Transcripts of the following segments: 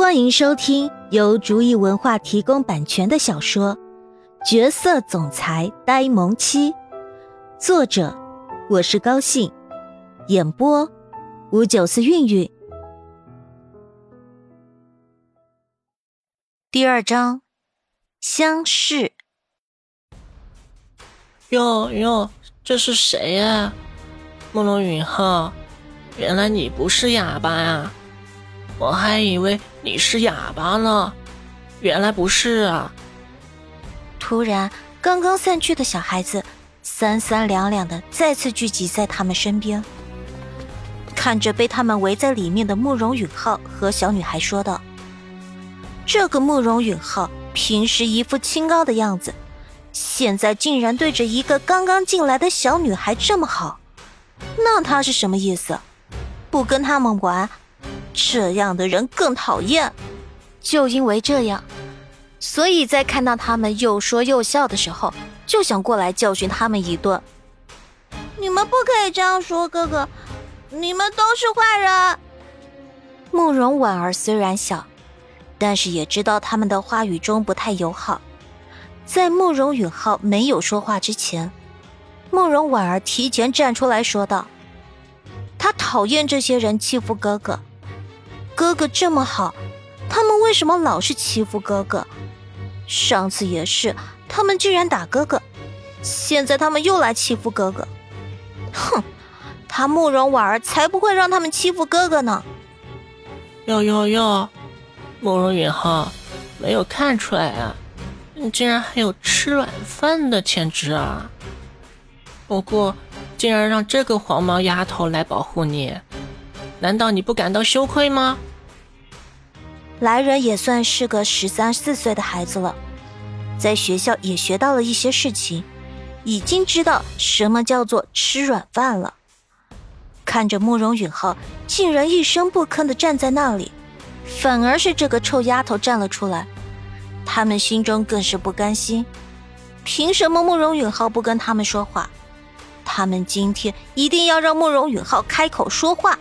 欢迎收听由竹意文化提供版权的小说《角色总裁呆萌妻》，作者我是高兴，演播五九四韵韵。第二章，相视。哟哟，这是谁呀？慕容允浩，原来你不是哑巴呀！我还以为你是哑巴呢，原来不是啊！突然，刚刚散去的小孩子三三两两的再次聚集在他们身边，看着被他们围在里面的慕容允浩和小女孩说道：“这个慕容允浩平时一副清高的样子，现在竟然对着一个刚刚进来的小女孩这么好，那他是什么意思？不跟他们玩？”这样的人更讨厌，就因为这样，所以在看到他们又说又笑的时候，就想过来教训他们一顿。你们不可以这样说，哥哥，你们都是坏人。慕容婉儿虽然小，但是也知道他们的话语中不太友好。在慕容允浩没有说话之前，慕容婉儿提前站出来说道：“他讨厌这些人欺负哥哥。”哥哥这么好，他们为什么老是欺负哥哥？上次也是，他们居然打哥哥，现在他们又来欺负哥哥。哼，他慕容婉儿才不会让他们欺负哥哥呢。哟哟哟，慕容允浩，没有看出来啊，你竟然还有吃软饭的潜质啊！不过，竟然让这个黄毛丫头来保护你，难道你不感到羞愧吗？来人也算是个十三四岁的孩子了，在学校也学到了一些事情，已经知道什么叫做吃软饭了。看着慕容允浩竟然一声不吭的站在那里，反而是这个臭丫头站了出来，他们心中更是不甘心。凭什么慕容允浩不跟他们说话？他们今天一定要让慕容允浩开口说话。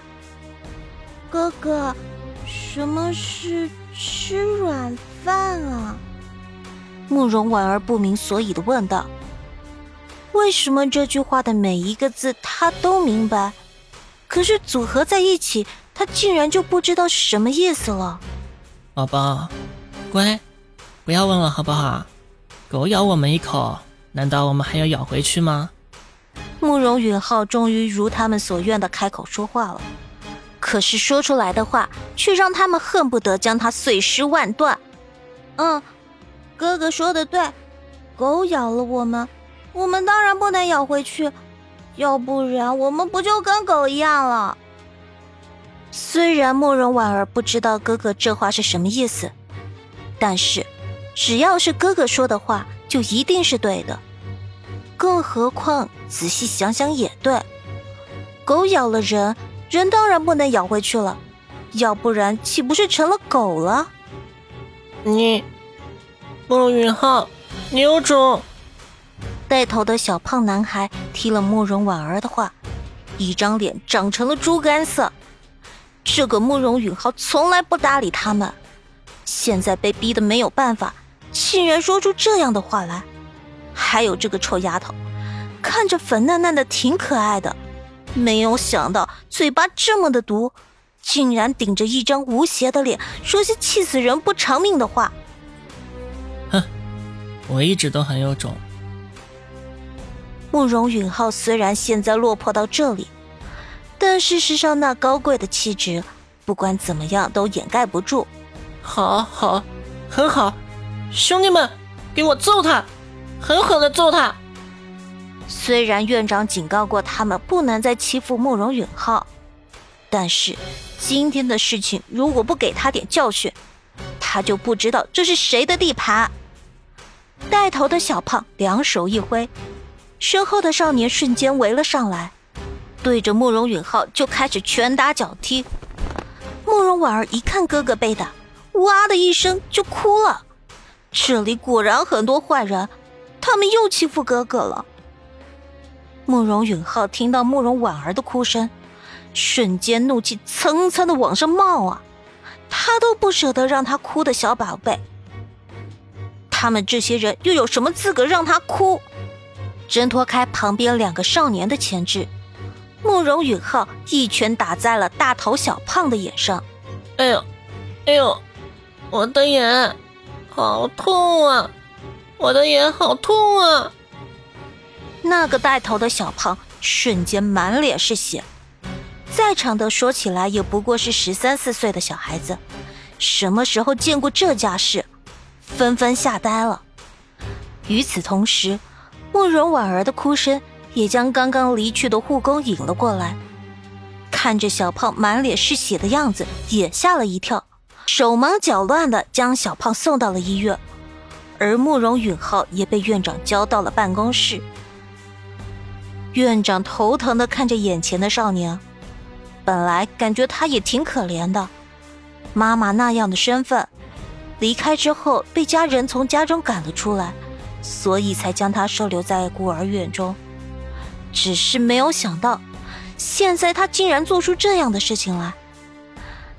哥哥。什么是吃软饭啊？慕容婉儿不明所以的问道。为什么这句话的每一个字他都明白，可是组合在一起，他竟然就不知道是什么意思了？宝宝，乖，不要问了好不好？狗咬我们一口，难道我们还要咬回去吗？慕容允浩终于如他们所愿的开口说话了。可是说出来的话，却让他们恨不得将他碎尸万段。嗯，哥哥说的对，狗咬了我们，我们当然不能咬回去，要不然我们不就跟狗一样了？虽然慕容婉儿不知道哥哥这话是什么意思，但是只要是哥哥说的话，就一定是对的。更何况仔细想想也对，狗咬了人。人当然不能咬回去了，要不然岂不是成了狗了？你，慕容允浩，你有种！带头的小胖男孩听了慕容婉儿的话，一张脸长成了猪肝色。这个慕容允浩从来不搭理他们，现在被逼得没有办法，竟然说出这样的话来。还有这个臭丫头，看着粉嫩嫩的，挺可爱的。没有想到嘴巴这么的毒，竟然顶着一张无邪的脸说些气死人不偿命的话。哼，我一直都很有种。慕容允浩虽然现在落魄到这里，但事实上那高贵的气质，不管怎么样都掩盖不住。好，好，很好，兄弟们，给我揍他，狠狠的揍他！虽然院长警告过他们不能再欺负慕容允浩，但是今天的事情如果不给他点教训，他就不知道这是谁的地盘。带头的小胖两手一挥，身后的少年瞬间围了上来，对着慕容允浩就开始拳打脚踢。慕容婉儿一看哥哥被打，哇的一声就哭了。这里果然很多坏人，他们又欺负哥哥了。慕容允浩听到慕容婉儿的哭声，瞬间怒气蹭蹭的往上冒啊！他都不舍得让他哭的小宝贝。他们这些人又有什么资格让他哭？挣脱开旁边两个少年的牵制，慕容允浩一拳打在了大头小胖的眼上。哎呦，哎呦，我的眼，好痛啊！我的眼好痛啊！那个带头的小胖瞬间满脸是血，在场的说起来也不过是十三四岁的小孩子，什么时候见过这架势？纷纷吓呆了。与此同时，慕容婉儿的哭声也将刚刚离去的护工引了过来。看着小胖满脸是血的样子，也吓了一跳，手忙脚乱的将小胖送到了医院。而慕容允浩也被院长交到了办公室。院长头疼的看着眼前的少年，本来感觉他也挺可怜的，妈妈那样的身份。离开之后被家人从家中赶了出来，所以才将他收留在孤儿院中。只是没有想到，现在他竟然做出这样的事情来。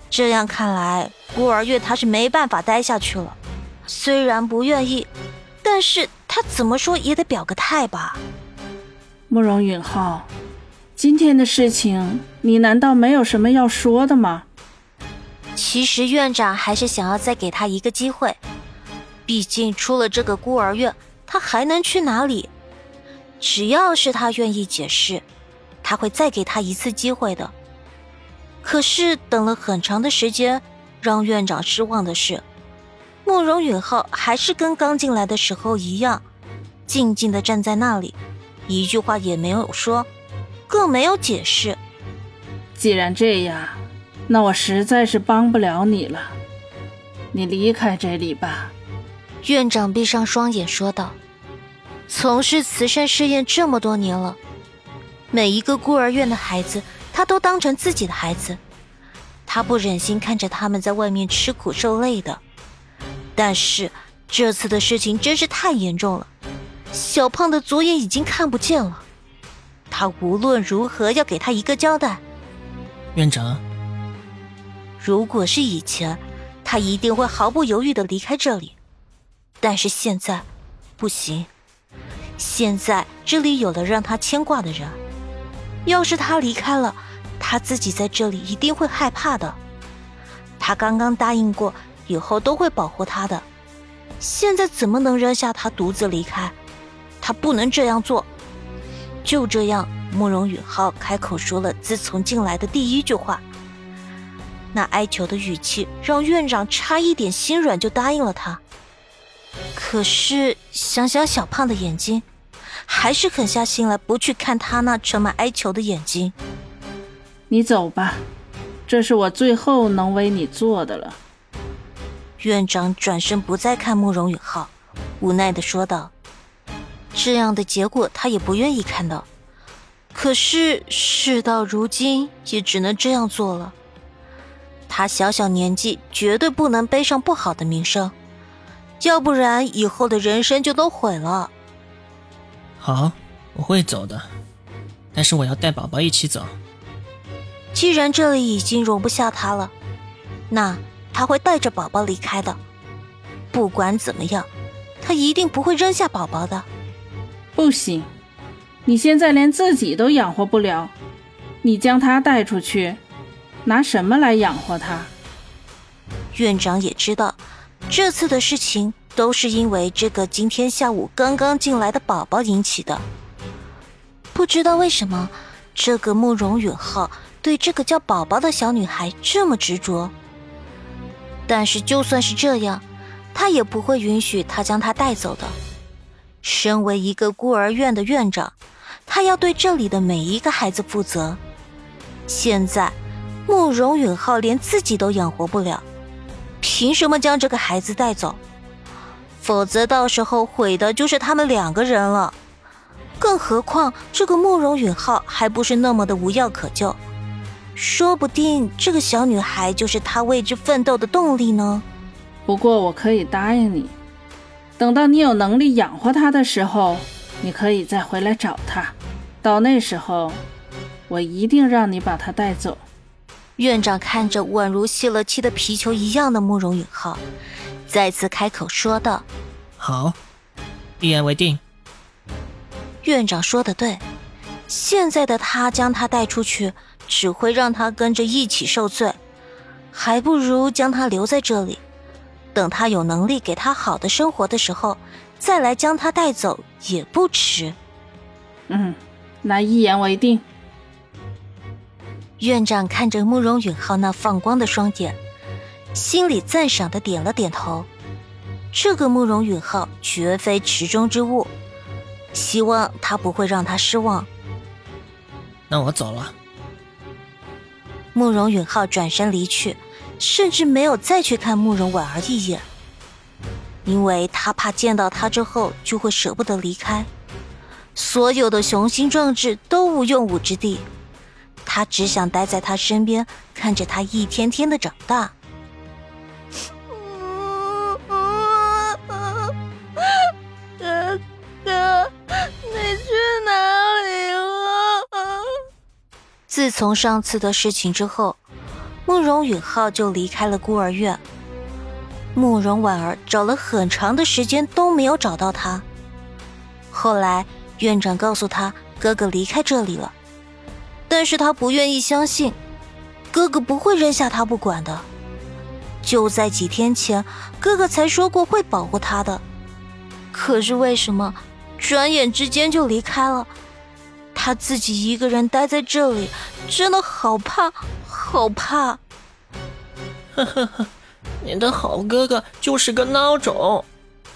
这样看来，孤儿院他是没办法待下去了。虽然不愿意，但是他怎么说也得表个态吧。慕容允浩，今天的事情，你难道没有什么要说的吗？其实院长还是想要再给他一个机会，毕竟出了这个孤儿院，他还能去哪里？只要是他愿意解释，他会再给他一次机会的。可是等了很长的时间，让院长失望的是，慕容允浩还是跟刚进来的时候一样，静静的站在那里，一句话也没有说，更没有解释。既然这样。那我实在是帮不了你了，你离开这里吧。”院长闭上双眼说道，“从事慈善事业这么多年了，每一个孤儿院的孩子，他都当成自己的孩子。他不忍心看着他们在外面吃苦受累的。但是这次的事情真是太严重了，小胖的左眼已经看不见了。他无论如何要给他一个交代。”院长。如果是以前，他一定会毫不犹豫的离开这里。但是现在，不行。现在这里有了让他牵挂的人。要是他离开了，他自己在这里一定会害怕的。他刚刚答应过，以后都会保护他的。现在怎么能扔下他独自离开？他不能这样做。就这样，慕容允浩开口说了自从进来的第一句话。那哀求的语气让院长差一点心软，就答应了他。可是想想小胖的眼睛，还是狠下心来不去看他那充满哀求的眼睛。你走吧，这是我最后能为你做的了。院长转身不再看慕容允浩，无奈的说道：“这样的结果他也不愿意看到，可是事到如今也只能这样做了。”他小小年纪，绝对不能背上不好的名声，要不然以后的人生就都毁了。好，我会走的，但是我要带宝宝一起走。既然这里已经容不下他了，那他会带着宝宝离开的。不管怎么样，他一定不会扔下宝宝的。不行，你现在连自己都养活不了，你将他带出去。拿什么来养活他？院长也知道，这次的事情都是因为这个今天下午刚刚进来的宝宝引起的。不知道为什么，这个慕容允浩对这个叫宝宝的小女孩这么执着。但是就算是这样，他也不会允许她将她带走的。身为一个孤儿院的院长，他要对这里的每一个孩子负责。现在。慕容允浩连自己都养活不了，凭什么将这个孩子带走？否则到时候毁的就是他们两个人了。更何况这个慕容允浩还不是那么的无药可救，说不定这个小女孩就是他为之奋斗的动力呢。不过我可以答应你，等到你有能力养活她的时候，你可以再回来找她。到那时候，我一定让你把她带走。院长看着宛如泄了气的皮球一样的慕容允浩，再次开口说道：“好，一言为定。”院长说的对，现在的他将他带出去，只会让他跟着一起受罪，还不如将他留在这里，等他有能力给他好的生活的时候，再来将他带走也不迟。嗯，那一言为定。院长看着慕容允浩那放光的双眼，心里赞赏的点了点头。这个慕容允浩绝非池中之物，希望他不会让他失望。那我走了。慕容允浩转身离去，甚至没有再去看慕容婉儿一眼，因为他怕见到她之后就会舍不得离开，所有的雄心壮志都无用武之地。他只想待在他身边，看着他一天天的长大。哥哥，你去哪里了？自从上次的事情之后，慕容允浩就离开了孤儿院。慕容婉儿找了很长的时间都没有找到他。后来院长告诉他，哥哥离开这里了。但是他不愿意相信，哥哥不会扔下他不管的。就在几天前，哥哥才说过会保护他的。可是为什么，转眼之间就离开了？他自己一个人待在这里，真的好怕，好怕。呵呵呵，你的好哥哥就是个孬种，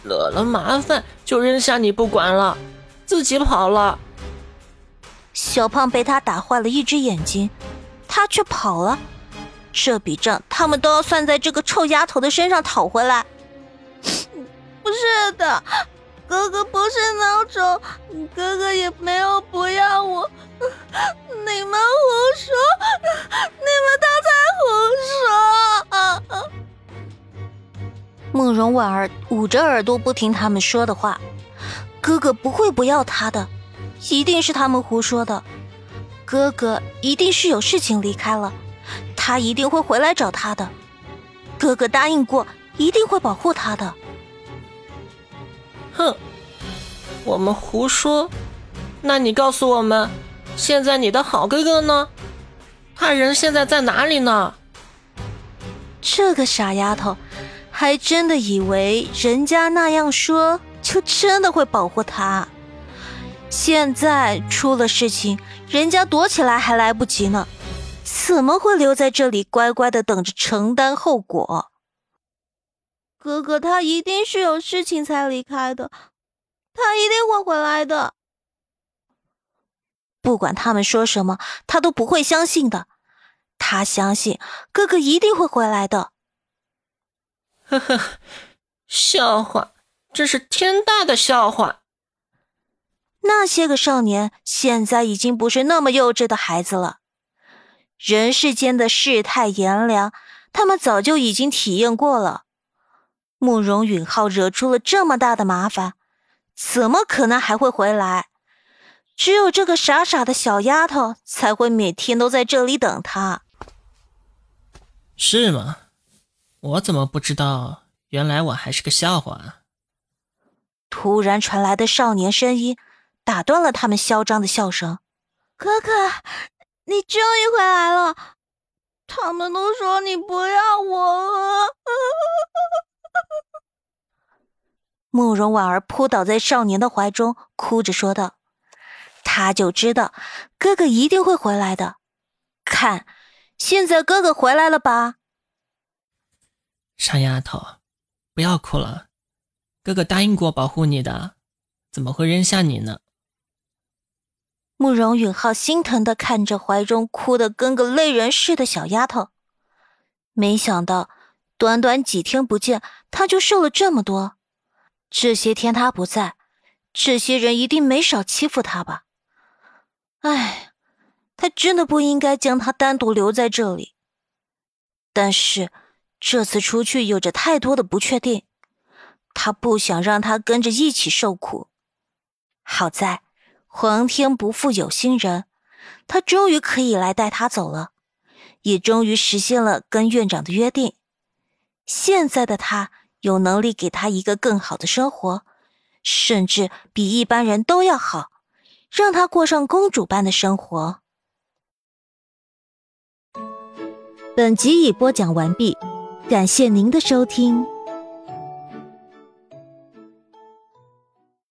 惹了麻烦就扔下你不管了，自己跑了。小胖被他打坏了一只眼睛，他却跑了。这笔账他们都要算在这个臭丫头的身上讨回来。不是的，哥哥不是孬种，哥哥也没有不要我。你们胡说，你们都在胡说。慕容婉儿捂着耳朵不听他们说的话，哥哥不会不要她的。一定是他们胡说的，哥哥一定是有事情离开了，他一定会回来找他的。哥哥答应过，一定会保护他的。哼，我们胡说？那你告诉我们，现在你的好哥哥呢？他人现在在哪里呢？这个傻丫头，还真的以为人家那样说，就真的会保护他。现在出了事情，人家躲起来还来不及呢，怎么会留在这里乖乖的等着承担后果？哥哥他一定是有事情才离开的，他一定会回来的。不管他们说什么，他都不会相信的。他相信哥哥一定会回来的。呵呵，笑话，这是天大的笑话。那些个少年现在已经不是那么幼稚的孩子了，人世间的世态炎凉，他们早就已经体验过了。慕容允浩惹出了这么大的麻烦，怎么可能还会回来？只有这个傻傻的小丫头才会每天都在这里等他。是吗？我怎么不知道？原来我还是个笑话。突然传来的少年声音。打断了他们嚣张的笑声。哥哥，你终于回来了！他们都说你不要我了。慕容婉儿扑倒在少年的怀中，哭着说道：“他就知道哥哥一定会回来的。看，现在哥哥回来了吧？”傻丫头，不要哭了，哥哥答应过保护你的，怎么会扔下你呢？慕容允浩心疼的看着怀中哭得跟个泪人似的小丫头，没想到短短几天不见，他就瘦了这么多。这些天他不在，这些人一定没少欺负他吧？哎，他真的不应该将他单独留在这里。但是这次出去有着太多的不确定，他不想让他跟着一起受苦。好在。皇天不负有心人，他终于可以来带他走了。也终于实现了跟院长的约定。现在的他有能力给他一个更好的生活，甚至比一般人都要好，让他过上公主般的生活。本集已播讲完毕，感谢您的收听。